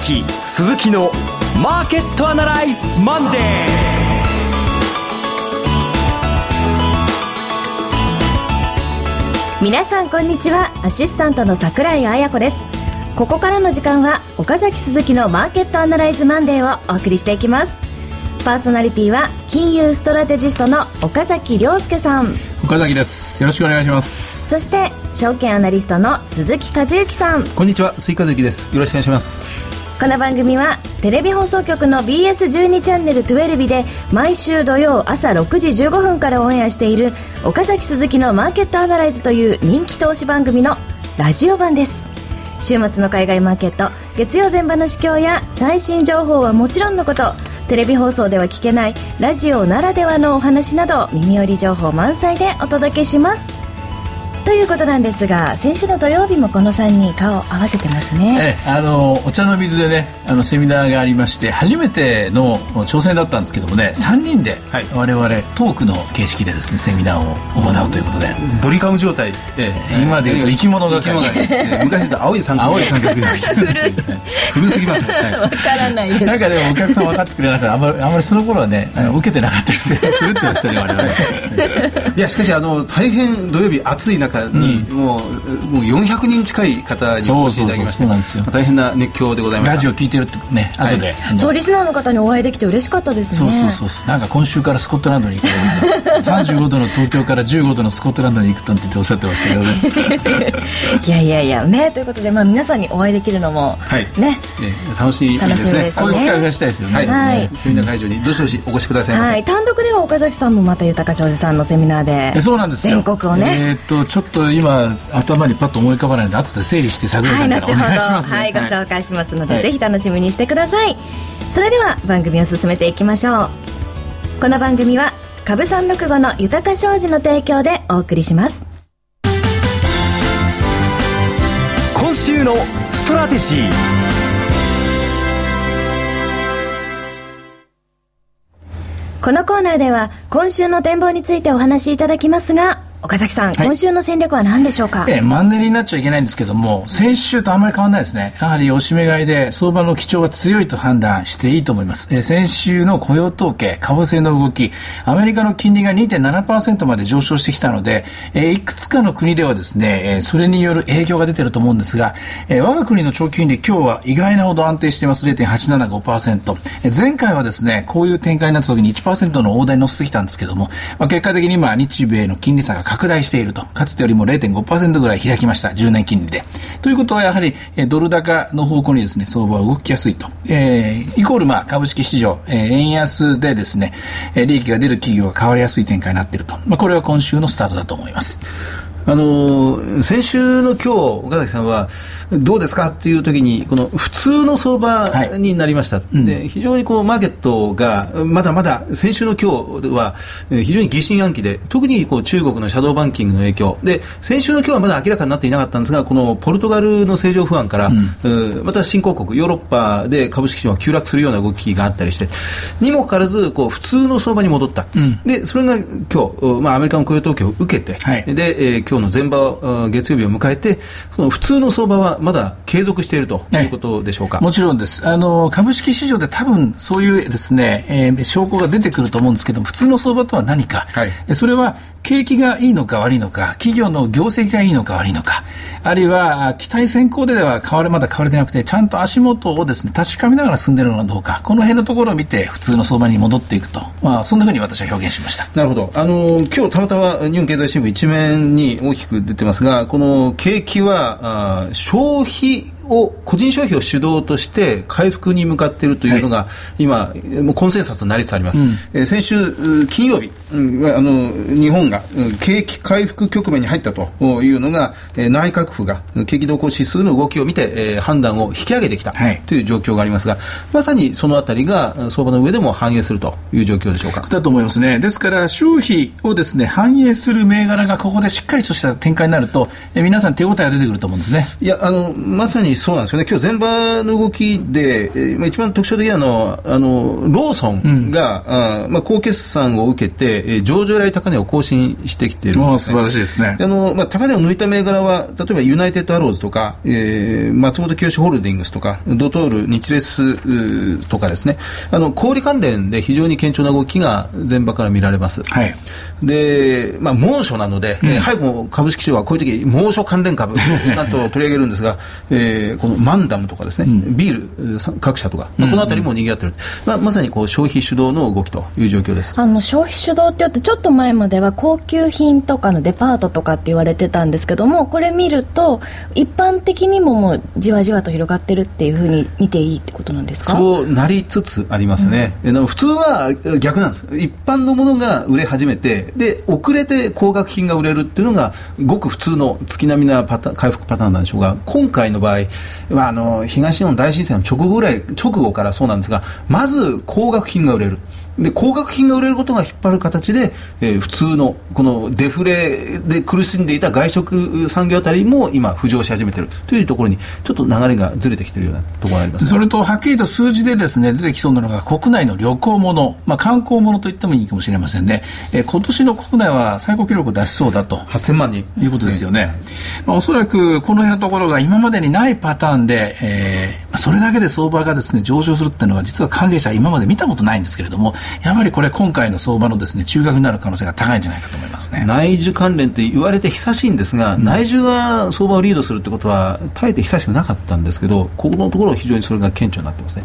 崎鈴木のマーケットアナライズマンデー皆さんこんにちは。アシスタントの桜井彩子です。ここからの時間は岡崎鈴木のマーケットアナライズマンデーをお送りしていきます。パーソナリティは金融ストラテジストの岡崎亮介さん。岡崎です。よろしくお願いします。そして証券アナリストの鈴木和之さん。こんにちは。スイカズキです。よろしくお願いしますこの番組はテレビ放送局の BS12 チャンネル12で毎週土曜朝6時15分からオンエアしている岡崎鈴木のマーケットアナライズという人気投資番組のラジオ版です。週末の海外マーケット月曜前場の市況や最新情報はもちろんのことテレビ放送では聞けないラジオならではのお話など耳寄り情報満載でお届けします。ということなんですが先週の土曜日もこの3人顔を合わせてますね、ええ、あのお茶の水でねあのセミナーがありまして初めての挑戦だったんですけどもね3人で我々トークの形式でですねセミナーを行うということで。ドリカム状態、ええ、今でいうと生き物が生き物が 昔と青い三角青い三角 古すぎますねわ、からないです。なんかでもお客さん分かってくれなかった。あんまりあんまりその頃はね受けてなかったりするってましたね我々 いやしかしあの大変土曜日暑い中に、うん、もうもう400人近い方にお越しいただきまして大変な熱狂でございます。ラジオ聞いてるってね後で、はい、そうリスナーの方にお会いできて嬉しかったですね。そうそうそうなんか今週からスコットランドに行く35度の東京から15度のスコットランドに行くとっておっしゃってましたけどね。いやいやいやねということで、まあ、皆さんにお会いできるのも、はい、ね、えー、楽しいですね。こういう機会を増やしたいですよね。はい、はい、セミナー会場にどしどしお越しくださいませ、はい、単独では岡崎さんもまた豊庄司さんのセミナーでそうなんです全国をね。えー、っとちょっと今頭にパッと思い浮かばないので後で整理して桜井さんからお願いします、ね、はい、ご紹介しますので、はい、ぜひ楽しみにしてください。それでは番組を進めていきましょう。この番組は株三六五の豊商事の提供でお送りします。今週のストラテジー。このコーナーでは今週の展望についてお話しいただきますが岡崎さん、はい、今週の戦略は何でしょうか、えー、マンネリになっちゃいけないんですけども先週とあまり変わらないですね。やはりおしめ買いで相場の基調が強いと判断していいと思います、えー、先週の雇用統計為替の動きアメリカの金利が2.7%まで上昇してきたので、えー、いくつかの国ではですね、えー、それによる影響が出てると思うんですが、えー、我が国の長期金利今日は意外なほど安定しています。0.875%、えー、前回はですねこういう展開になった時に1%の大台に乗せてきたんですけども、まあ、結果的に今日米の金利差が拡大していると。かつてよりも0.5%ぐらい開きました。10年金利で。ということはやはり、えドル高の方向にですね、相場は動きやすいと。えー、イコールまあ株式市場、えー、円安でですね、え利益が出る企業が変わりやすい展開になっていると。まあこれは今週のスタートだと思います。あの先週の今日岡崎さんはどうですかっていう時にこの普通の相場になりました、はい、で非常にこうマーケットがまだまだ先週の今日は非常に疑心暗鬼で特にこう中国のシャドーバンキングの影響。で先週の今日はまだ明らかになっていなかったんですがこのポルトガルの政情不安から、うん、また新興国ヨーロッパで株式市場が急落するような動きがあったりしてにもかかわらずこう普通の相場に戻った、うん、でそれが今日、まあ、アメリカの雇用統計を受けて、はい、で、えー、今日の前場月曜日を迎えてその普通の相場はまだ継続しているということでしょうか、もちろんです。あの株式市場で多分そういうですね、えー、証拠が出てくると思うんですけど普通の相場とは何か、はい、それは景気がいいのか悪いのか企業の業績がいいのか悪いのかあるいは期待先行では変われまだ変われてなくてちゃんと足元をですね確かめながら進んでいるのかどうかこの辺のところを見て普通の相場に戻っていくと、まあ、そんなふうに私は表現しました。なるほど。あの今日たまたま日本経済新聞一面に大きく出てますがこの景気はあ消費を個人消費を主導として回復に向かっているというのが、はい、今もうコンセンサスになりつつあります、うん、えー、先週金曜日、うん、あの日本が景気回復局面に入ったというのが、えー、内閣府が景気動向指数の動きを見て、えー、判断を引き上げてきたという状況がありますが、はい、まさにそのあたりが相場の上でも反映するという状況でしょうか。だと思いますね。ですから消費をですね反映する銘柄がここでしっかりとした展開になると、えー、皆さん手応えが出てくると思うんですね。いやあのまさにそうなんですよね、今日前場の動きで、えーまあ、一番特徴的なのは、あのローソンが、うん、あまあ、高決算を受けて、えー、上場来高値を更新してきてるんです、ね、素晴らしいですね。あの、まあ、高値を抜いた銘柄は、例えばユナイテッドアローズとか、えー、松本清ホールディングスとか、ドトール、日レスとかですね、あの小売関連で非常に顕著な動きが前場から見られます。はい、で、まあ、猛暑なので、うん、早くも株式市場はこういう時猛暑関連株なんと取り上げるんですが、えー、このマンダムとかですね、うん、ビール各社とか、まあ、この辺りも賑わってる、まあ、まさにこう消費主導の動きという状況です。あの消費主導って言ってちょっと前までは高級品とかのデパートとかって言われてたんですけどもこれ見ると一般的にももうじわじわと広がってるっていうふうに見ていいってことなんですか？そうなりつつありますね、うん、普通は逆なんです。一般のものが売れ始めてで遅れて高額品が売れるっていうのがごく普通の月並みなパタ回復パターンなんでしょうが今回の場合、あの東日本大震災の直後ぐらい直後からそうなんですがまず高額品が売れる。で高額品が売れることが引っ張る形で、えー、普通のこのデフレで苦しんでいた外食産業あたりも今浮上し始めている。というところにちょっと流れがずれてきているようなところがあります。それとはっきりと数字でですね出てきそうなのが国内の旅行物、まあ、観光物と言ってもいいかもしれませんね、えー、今年の国内は最高記録を出しそうだと。8000万人。いうことですよね、まあ、おそらくこの辺のところが今までにないパターンで、えー、それだけで相場がですね上昇するっていうのは実は関係者今まで見たことないんですけれどもやはりこれ今回の相場のですね中核になる可能性が高いんじゃないかと思いますね。内需関連って言われて久しいんですが、うん、内需が相場をリードするってことは大えて久しくなかったんですけどここのところ非常にそれが顕著になってますね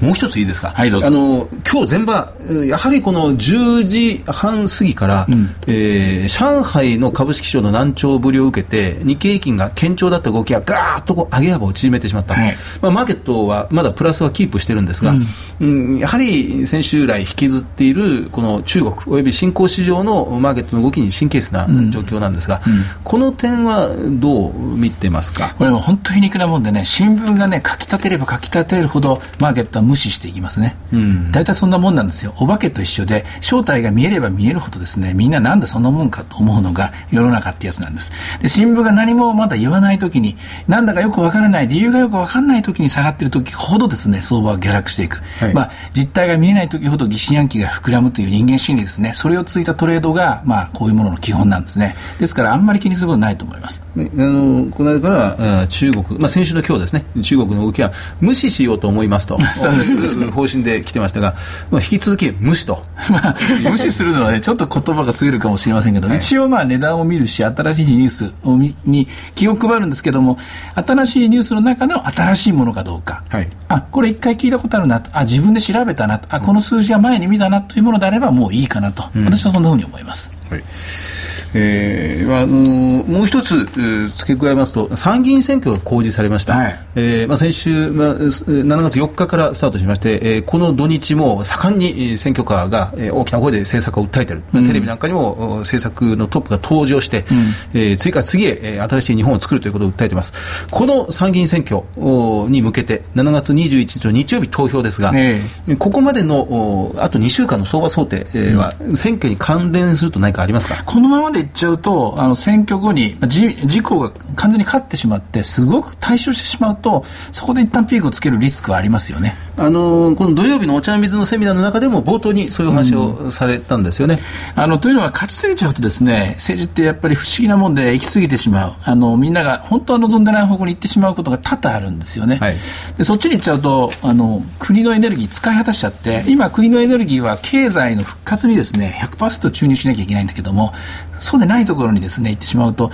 もう一ついいですか、はい、どうぞ。あの今日前場やはりこの10時半過ぎから、うん、えー、上海の株式市場の難聴ぶりを受けて日経平均が堅調だった動きがガーッとこう上げ幅を縮めてしまった、はい、まあ、マーケットはまだプラスはキープしてるんですが、うん、うん、やはり先週来引きずっているこの中国および新興市場のマーケットの動きに神経質な状況なんですが、うん、この点はどう見てますかこれは本当に皮肉なもんでね新聞がね書き立てれば書き立てるほどマーケットは無視していきますね、うん、大体そんなもんなんですよ。お化けと一緒で正体が見えれば見えるほどですねみんななんでそんなもんかと思うのが世の中ってやつなんです。で新聞が何もまだ言わない時になんだかよくわからない理由がよくわからない時に下がってる時ほどですね相場は下落していく、はい、まあ、実態が見えない時ほど疑心暗鬼が膨らむという人間心理ですね。それをついたトレードが、まあ、こういうものの基本なんですね。ですからあんまり気にすることないと思います、ね、あのこの間から中国、まあ、先週の今日ですね。中国の動きは無視しようと思いますと 方針で来てましたが、まあ、引き続き無視と、まあ、無視するのはねちょっと言葉が過ぎるかもしれませんけど、はい、一応まあ値段を見るし新しいニュースをに気を配るんですけども新しいニュースの中の新しいものかどうか、はい、あこれ一回聞いたことあるなあ自分で調べたなあこの数字は前に見たなというものであればもういいかなと、うん、私はそんなふうに思います。はいえー、あのもう一つ付け加えますと参議院選挙が公示されました、はい、えー、まあ、先週、まあ、7月4日からスタートしまして、えー、この土日も盛んに選挙カーが、えー、大きな声で政策を訴えている、うん、テレビなんかにも政策のトップが登場して、うん、えー、次から次へ、えー、新しい日本を作るということを訴えています。この参議院選挙に向けて7月21日の日曜日投票ですが、えー、ここまでのあと2週間の相場想定は、うん、選挙に関連すると何かありますか？このままでいっちゃうとあの選挙後に自自公が完全に勝ってしまってすごく対処してしまうとそこで一旦ピークをつけるリスクはありますよね。あのこの土曜日のお茶水のセミナーの中でも冒頭にそういう話をされたんですよね。うん、あのというのは勝ちすぎちゃうとですね政治ってやっぱり不思議なもんで行き過ぎてしまうあのみんなが本当は望んでない方向に行ってしまうことが多々あるんですよね。はい、でそっちに行っちゃうとあの国のエネルギー使い果たしちゃって今国のエネルギーは経済の復活にですね100%注入しなきゃいけないんだけどもそうでないところにですね行ってしまうと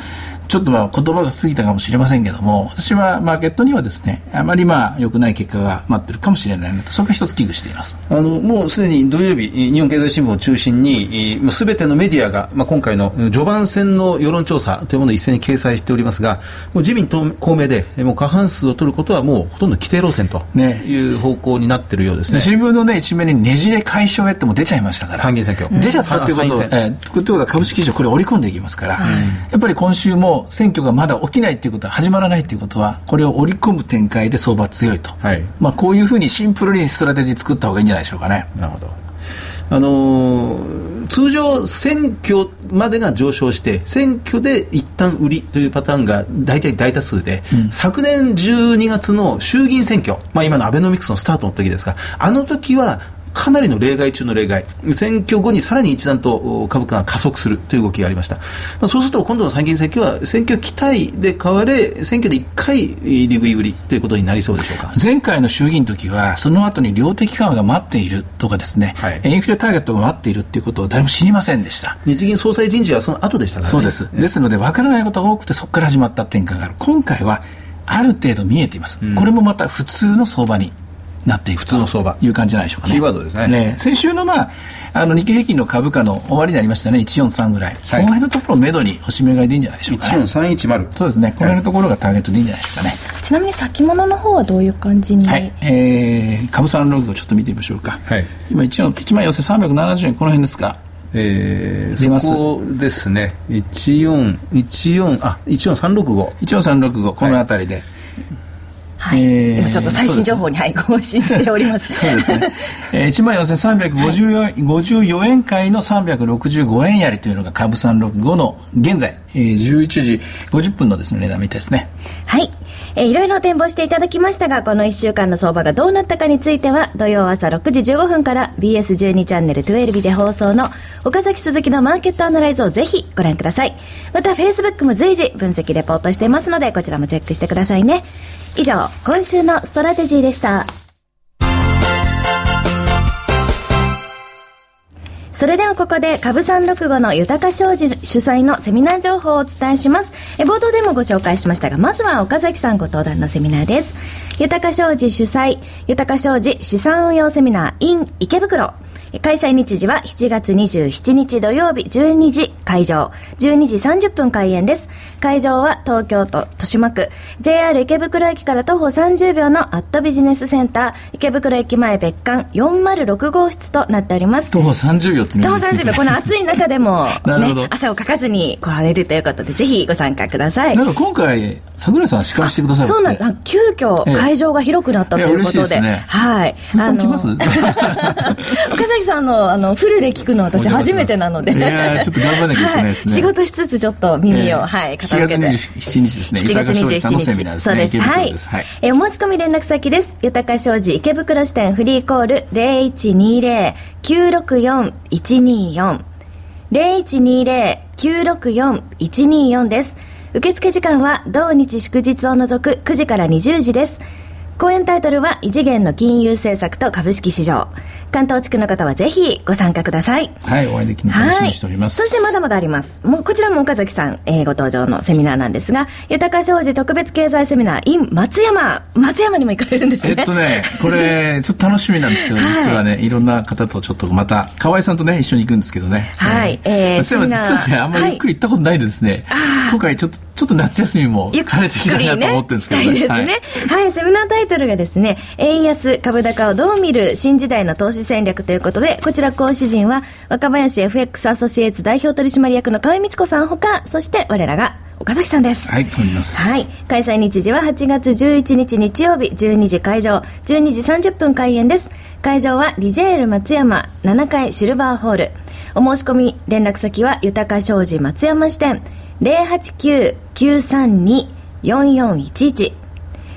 ちょっとまあ言葉が過ぎたかもしれませんけども私はマーケットにはですねあまりまあ良くない結果が待ってるかもしれないのとそれが一つ危惧しています。あのもうすでに土曜日日本経済新聞を中心にすべてのメディアが、まあ、今回の序盤戦の世論調査というものを一斉に掲載しておりますがもう自民党公明でもう過半数を取ることはもうほとんど規定路線という方向になっているようですね、ね、新聞の、ね、一面にねじれ解消へっても出ちゃいましたから参議院選挙。出ちゃったっていうことは、えー、ということは株式市場これ織り込んでいきますから、うん、やっぱり今週も選挙がまだ起きないということは始まらないということはこれを織り込む展開で相場強いと、はい、まあ、こういうふうにシンプルにストラテジー作った方がいいんじゃないでしょうかね。なるほど。あのー、通常、選挙までが上昇して、選挙で一旦売りというパターンが大体大多数で、うん、昨年12月の衆議院選挙、まあ、今のアベノミクスのスタートの時ですが、あの時はかなりの例外中の例外、選挙後にさらに一段と株価が加速するという動きがありました、まあ、そうすると今度の参議院選挙は選挙期待で買われ、選挙で1回利食い売りということになりそうでしょうか。前回の衆議院の時は、その後に量的緩和が待っているとかですね、はい、インフレターゲットが待っているということを誰も知りませんでした。日銀総裁人事はその後でしたから、ね、そうです、ですので、分からないことが多くて、そこから始まった転換がある、今回はある程度見えています、うん、これもまた普通の相場になっていく普通の相場。いう感じじゃないでしょうかね。キーワードですね。ね。先週の、まあ、あの日経平均の株価の終わりになりましたね、143ぐらい、はい、この辺のところをめどにおしめ買いでいいんじゃないでしょうか、ね、14310。そうですね、この辺のところがターゲットでいいんじゃないでしょうかね。ちなみに先物の方はどういう感じに、はい、えー、株三ログをちょっと見てみましょうか。はい、今1、1万4370円、この辺ですか？えー、そこですね、14、14、あ、14365。14365、この辺りで。はい。今ちょっと最新情報に、はい、更新しております。そうですね、えー、1万4354、はい、54円買いの365円やりというのが株365の現在、えー、11時50分のですね値段みたいですね。はいえー、いろいろ展望していただきましたが、この1週間の相場がどうなったかについては、土曜朝6時15分から BS12 チャンネル12で放送の岡崎鈴木のマーケットアナライズをぜひご覧ください。また、Facebook も随時分析レポートしていますので、こちらもチェックしてくださいね。以上、今週のストラテジーでした。それではここで株三六五の豊か商事主催のセミナー情報をお伝えします。え冒頭でもご紹介しましたが、まずは岡崎さんご登壇のセミナーです。豊か商事主催、豊か商事資産運用セミナー in 池袋。開催日時は7月27日土曜日12時会場、12時30分開演です。会場は東京都豊島区、JR 池袋駅から徒歩30秒のアットビジネスセンター、池袋駅前別館。406号室となっております。徒歩30秒って徒歩30秒、この暑い中でも、ね、汗をかかずに来られるということで、ぜひご参加ください。なんか今回、桜井さん司会してくださるそうなんだ。急遽会場が広くなったということで、ね、はい。あの 岡崎さんのあのフルで聞くの私初めてなので。いやちょっと頑張らなきゃいけないですね、はい、仕事しつつちょっと耳を、えー、はい傾けて7月27日ですね。7月27日。そうです。はい、はい、えー、お申し込み連絡先です。豊か商事池袋支店フリーコール0120-964-124 0120-964-124です。受付時間は同日祝日を除く9時から20時です講演タイトルは異次元の金融政策と株式市場。関東地区の方はぜひご参加ください。はいお会いできるの楽しみにしております、はい、そしてまだまだあります。もうこちらも岡崎さん、えー、ご登場のセミナーなんですが豊か商事特別経済セミナー in 松山。松山にも行かれるんですね。えっとねこれ ちょっと楽しみなんですよ、はい、実はねいろんな方とちょっとまた河合さんとね一緒に行くんですけどね。はい、えー、松山実はねあんまりゆっくり行ったことないでですね、はい、今回ちょっとちょっと夏休みもてきたいなと思ってるんですけどね。はい、はい、セミナータイトルがですね、円安株高をどう見る新時代の投資戦略ということで、こちら講師陣は若林 FX アソシエイツ代表取締役の河合美智子さんほか、そして我らが岡崎さんです。はい。はい。開催日時は8月11日日曜日12時会場、12時30分開演です。会場はリジェール松山7階シルバーホール。お申し込み連絡先は豊か商事松山支店089-932-4411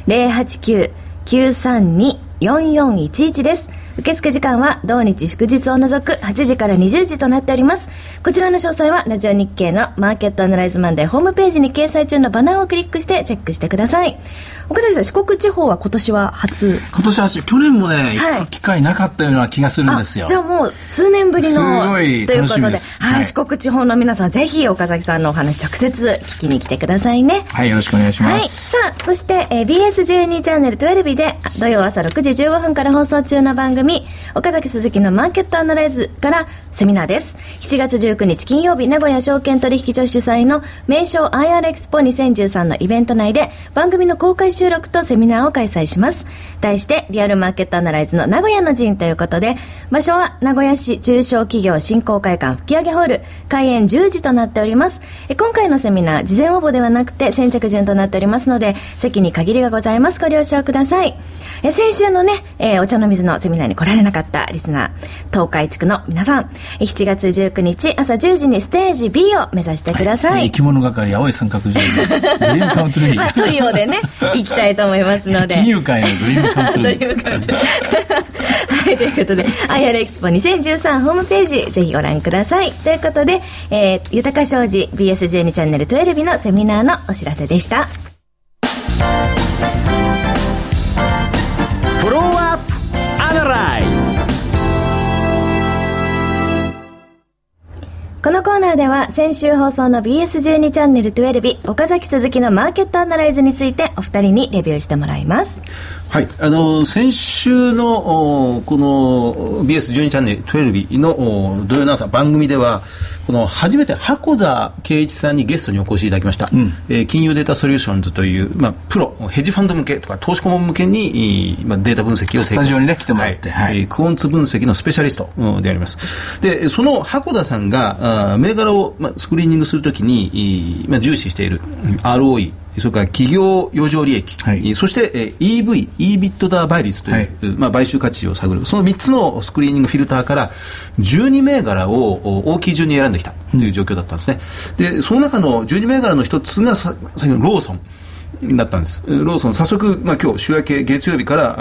089-932-4411です。受付時間は同日祝日を除く8時から20時となっております。こちらの詳細はラジオ日経のマーケットアナライズマンデーホームページに掲載中のバナーをクリックしてチェックしてください。岡崎さん四国地方は今年は初？今年は去年もね、はい、機会なかったような気がするんですよ。じゃあもう数年ぶりのすごいということで、はい、はい、四国地方の皆さんぜひ岡崎さんのお話直接聞きに来てくださいね。はいよろしくお願いします、はい、さあそして、えー、BS12 チャンネル12で土曜朝6時15分から放送中の番組岡崎鈴木のマーケットアナライズからセミナーです7月19日金曜日名古屋証券取引所主催の名称 IR エクスポ2013のイベント内で番組の公開収録とセミナーを開催します。題して、リアルマーケットアナライズの名古屋の陣ということで、場所は名古屋市中小企業振興会館吹上ホール、開演10時となっております。今回のセミナー、事前応募ではなくて先着順となっておりますので、席に限りがございます。ご了承ください。え先週のね、えー、お茶の水のセミナーにに来られなかったリスナー、東海地区の皆さん、7月19日朝10時にステージ B を目指してください。はい、生き物係、青い三角状ドリームカウントリー、トリオでね、行きたいと思いますので。金融界のドリームカウントリー。ドリームカウントリー。はい、ということで、IR エキスポ2013ホームページ、ぜひご覧ください。ということで、えー、豊か商事 BS12 チャンネル12のセミナーのお知らせでした。このコーナーでは先週放送の BS12 チャンネル12岡崎鈴木のマーケットアナライズについてお二人にレビューしてもらいます。はい、あの先週のこの BS12 チャンネル12の土曜の朝番組ではこの初めて箱田圭一さんにゲストにお越しいただきました、うん、えー、金融データソリューションズという、まあ、プロヘッジファンド向けとか投資顧問向けに、まあ、データ分析をスタジオにね来てもらって、はい。はい、クオンツ分析のスペシャリストであります。でその箱田さんがあ銘柄を、まあ、スクリーニングするときに、まあ、重視している ROE それから企業余剰利益、はい、そして、えー、EV、EBITDA 倍率という、はい、まあ、買収価値を探る、その3つのスクリーニングフィルターから、12銘柄を大きい順に選んでできたという状況だったんですね。で、その中の12銘柄の一つが、さ先のローソン。だったんです。ローソン、早速、まあ、今日週明け月曜日から、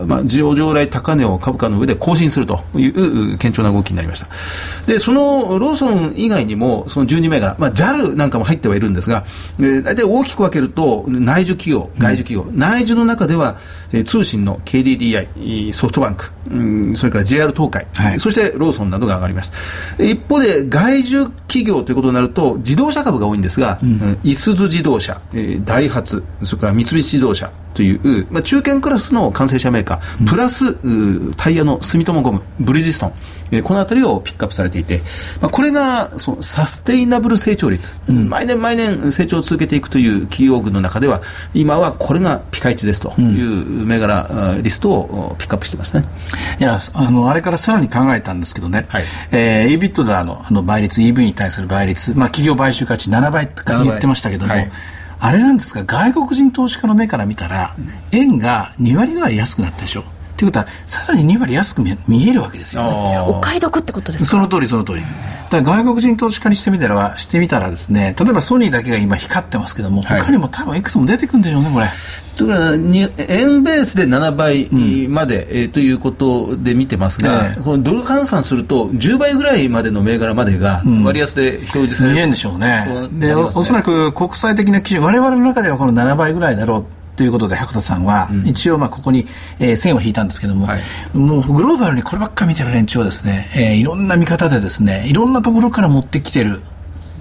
あまあ、上場来高値を株価の上で更新するという堅調な動きになりました。で、そのローソン以外にも、その12銘柄、まあ、JAL なんかも入ってはいるんですが、えー、大体大きく分けると、内需企業、外需企業、内需の中では、えー、通信の KDDI、ソフトバンク、うん、それから JR 東海、はい、そしてローソンなどが上がります。一方で、外需企業ということになると、自動車株が多いんですが、うん、いすゞ自動車、えー、ダイハツ、それから三菱自動車という、まあ、中堅クラスの完成車メーカー、プラス、タイヤの住友ゴム、ブリヂストン、えー、この辺りをピックアップされていて、まあ、これがそのサステイナブル成長率、うん、毎年毎年成長を続けていくという企業群の中では、今はこれがピカイチですという銘柄、うん、リストをピックアップしてますね。いやあのあれからさらに考えたんですけどね、はい。えー、EBITDA のあの倍率、EV に対する倍率、まあ、企業買収価値7倍って言ってましたけども、はいあれなんですが外国人投資家の目から見たら、円が2割ぐらい安くなったでしょ。ということは、さらに2割安く見えるわけですよ、ね、お買い得ってことですか？その通り、その通り。だから外国人投資家にしてみたら、してみたらですね、例えばソニーだけが今光ってますけども、他にも多分いくつも出てくるんでしょうね、これ。というか円ベースで7倍まで、うん、えー、ということで見てますが、えー、このドル換算すると10倍ぐらいまでの銘柄までが割安で表示される、うん、見えるんでしょうね。で、ね、おそらく国際的な基準我々の中ではこの7倍ぐらいだろうということで白田さんは、一応まあここに、えー、線を引いたんですけども、はい、もうグローバルにこればっか見てる連中はですね、えー、いろんな見方でですねいろんなところから持ってきてる、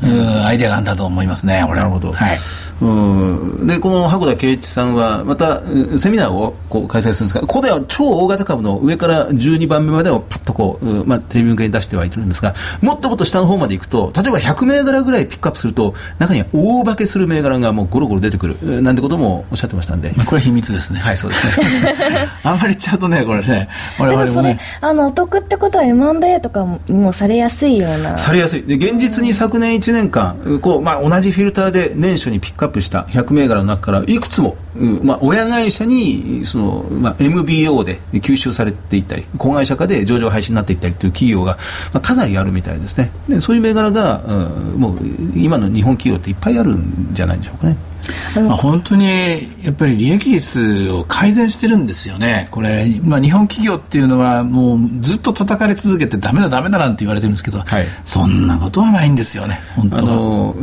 うん、アイデアがあるんだと思いますねなるほど、はいうん。でこの箱田圭一さんはまたセミナーをこう開催するんですがここでは超大型株の上から12番目までをパッとこう、まあ、テレビ向けに出してはいるんですがもっともっと下の方までいくと例えば100銘柄ぐらいピックアップすると中には大化けする銘柄がもうゴロゴロ出てくるなんてこともおっしゃってましたんで、まあ、これは秘密ですね。はいそうです。ね あんまり言っちゃうとねこれね。我々もね。あのお得ってことは M&A とかもされやすいような。されやすい。で現実に昨年1年間こう、まあ、同じフィルターで年初にピックアップした100銘柄の中からいくつも、まあ、親会社にその、まあ、MBO で吸収されていったり子会社化で上場廃止になっていったりという企業が、まあ、かなりあるみたいですねでそういう銘柄が、うん、もう今の日本企業っていっぱいあるんじゃないでしょうかね。まあ、本当にやっぱり利益率を改善してるんですよね、これ、まあ、日本企業っていうのは、もうずっと叩かれ続けて、だめだ、だめだなんて言われてるんですけど、はい、そんなことはないんですよね、本当あの、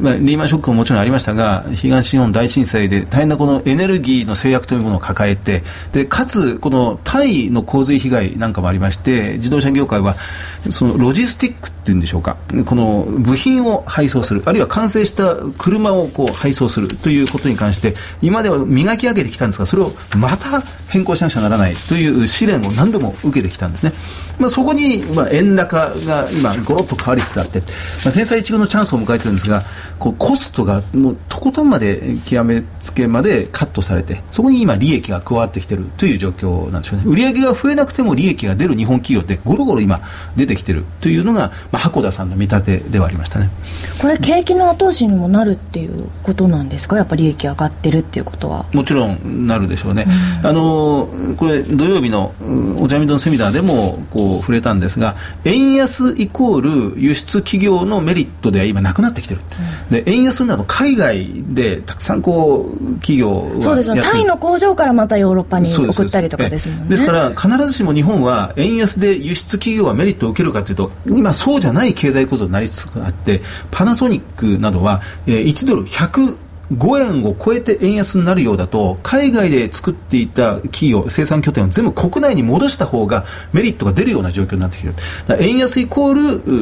まあ、リーマンショックももちろんありましたが、東日本大震災で大変なこのエネルギーの制約というものを抱えて、でかつ、このタイの洪水被害なんかもありまして、自動車業界は、そのロジスティックっていうんでしょうか、この部品を配送する、あるいは完成した車をこう配送するということに関して、今では磨き上げてきたんですが、それをまた変更しなくちゃならないという試練を何度も受けてきたんですね。まあ、そこに、まあ、円高が今、ごろっと変わりつつあって、まあ、制裁一遇のチャンスを迎えてるんですが、こうコストがもうとことんまで極めつけまでカットされてそこに今利益が加わってきているという状況なんでしょうね売上が増えなくても利益が出る日本企業ってゴロゴロ今出てきてるというのが、まあ、箱田さんの見立てではありましたね。これ景気の後押しにもなるっていうことなんですか？やっぱり利益上がってるっていうことは。もちろんなるでしょうね、うん、あのこれ土曜日のお茶水のセミナーでもこう触れたんですが円安イコール輸出企業のメリットでは今なくなってきてる、うん、で円安など海外でたくさんこう企業はそうです。よタイの工場からまたヨーロッパに送ったりとかですもんね。ですから必ずしも日本は円安で輸出企業はメリットを受けるかというと今そうじゃない経済構造になりつつあってパナソニックなどは、1ドル100 5円を超えて円安になるようだと海外で作っていた企業生産拠点を全部国内に戻した方がメリットが出るような状況になってきてる円安イコー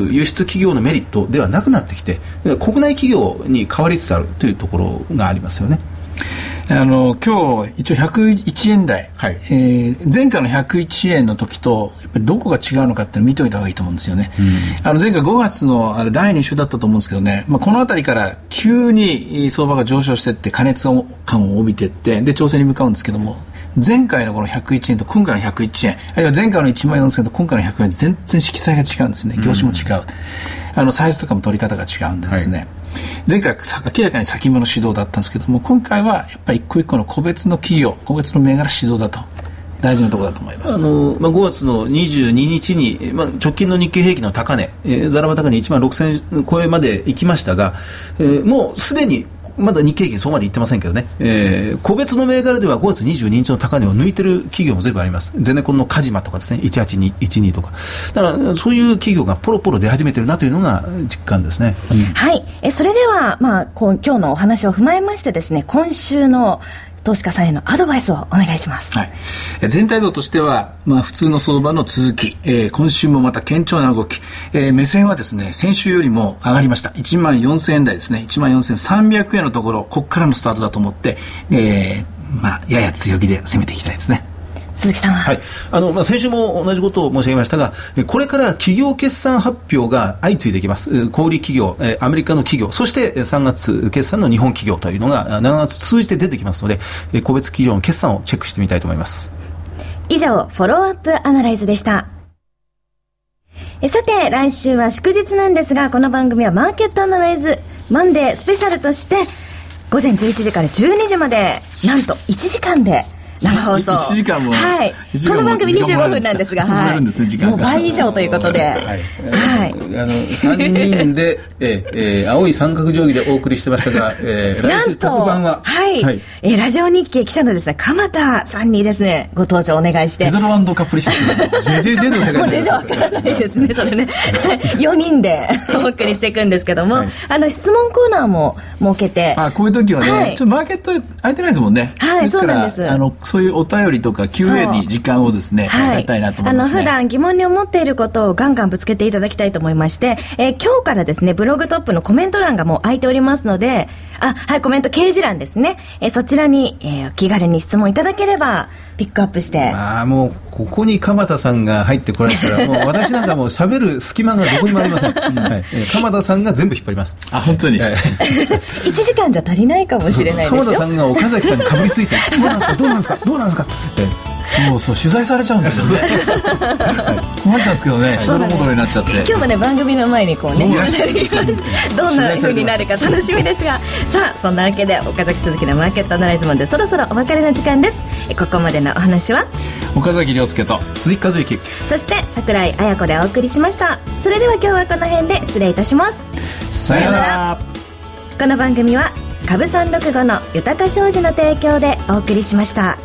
ル輸出企業のメリットではなくなってきて国内企業に変わりつつあるというところがありますよね。あの今日一応101円台、はい、えー、前回の101円の時とやっぱりどこが違うのかって見ておいた方がいいと思うんですよね、うん、あの前回5月のあれ第2週だったと思うんですけどね、まあ、この辺りから急に相場が上昇していって加熱感を帯びていってで調整に向かうんですけども前回のこの101円と今回の101円あるいは前回の1万4000円と今回の100円で全然色彩が違うんですね。業種も違う、うん、あのサイズとかも取り方が違うんでですね、はい前回明らかに先物指導だったんですけども今回はやっぱり一個一個の個別の企業個別の銘柄指導だと。大事なところだと思います。あの、まあ、5月の22日に、まあ、直近の日経平均の高値、えー、ざらば高値1万6000超えまで行きましたが、えー、もうすでにまだ日経平均そこまでいってませんけどね、えー、個別の銘柄では5月22日の高値を抜いてる企業も全部あります。ゼネコンのカジマとかですね、1812とか。だからそういう企業がポロポロ出始めてるなというのが実感ですね。うん、はい。え、それでは、まあ、こ今日のお話を踏まえましてですね、今週の投資家さんへのアドバイスをお願いします。はい。全体像としては、まあ普通の相場の続き、えー、今週もまた堅調な動き、えー、目線はですね、先週よりも上がりました。1万4000円台ですね。1万4300円のところ、ここからのスタートだと思って、えー、まあやや強気で攻めていきたいですね。鈴木さんは、はい。あのまあ、先週も同じことを申し上げましたがこれから企業決算発表が相次いできます。小売企業アメリカの企業そして3月決算の日本企業というのが7月通じて出てきますので個別企業の決算をチェックしてみたいと思います。以上フォローアップアナライズでした。さて来週は祝日なんですがこの番組はマーケットアナライズマンデースペシャルとして午前11時から12時までなんと1時間で生放送。1時間も。はい。この番組25分なんですがはい。もう倍以上ということで。はい、はい、あの3人で、ええー、青い三角定規でお送りしてましたが、えー、来週特番は？はい、はい、えー、ラジオ日経記者のですね鎌田さんにですねご登場お願いして。ペドロカプリシッジェジェジェの世界もう全然わからないですね。それね。4人でお送りしていくんですけども、はい、あの質問コーナーも設けて。あこういう時はね、はい、ちょっとマーケット空いてないですもんね。はいそうなんです。あのそういうお便りとか Q&A に時間をですね、使いたいなと思います、ね、あの普段疑問に思っていることをガンガンぶつけていただきたいと思いまして、えー、今日からですね、ブログトップのコメント欄がもう空いておりますので、あ、はい、コメント掲示欄ですね。えー、そちらに、えー、気軽に質問いただければ、ピックアップして。ああ、もう、ここに鎌田さんが入ってこられたら、もう私なんかもう喋る隙間がどこにもありません。はい、鎌田さんが全部引っ張ります。あ、本当に？1時間じゃ足りないかもしれないですよ。鎌田さんが岡崎さんにかぶりついて、どうなんですか？どうなんですか？どうなんですか？そうそう取材されちゃうんですよね、はい、困っちゃうんですけどねしどろもどろになっちゃって。今日もね番組の前にこうねどんなふうになるか楽しみですが。さあそんなわけで岡崎鈴木のマーケットアナライズマンでそろそろお別れの時間です。ここまでのお話は？岡崎亮介と。鈴木和之。そして櫻井彩子でお送りしました。それでは今日はこの辺で失礼いたします。さようなら。この番組は株三六五の豊か商事の提供でお送りしました。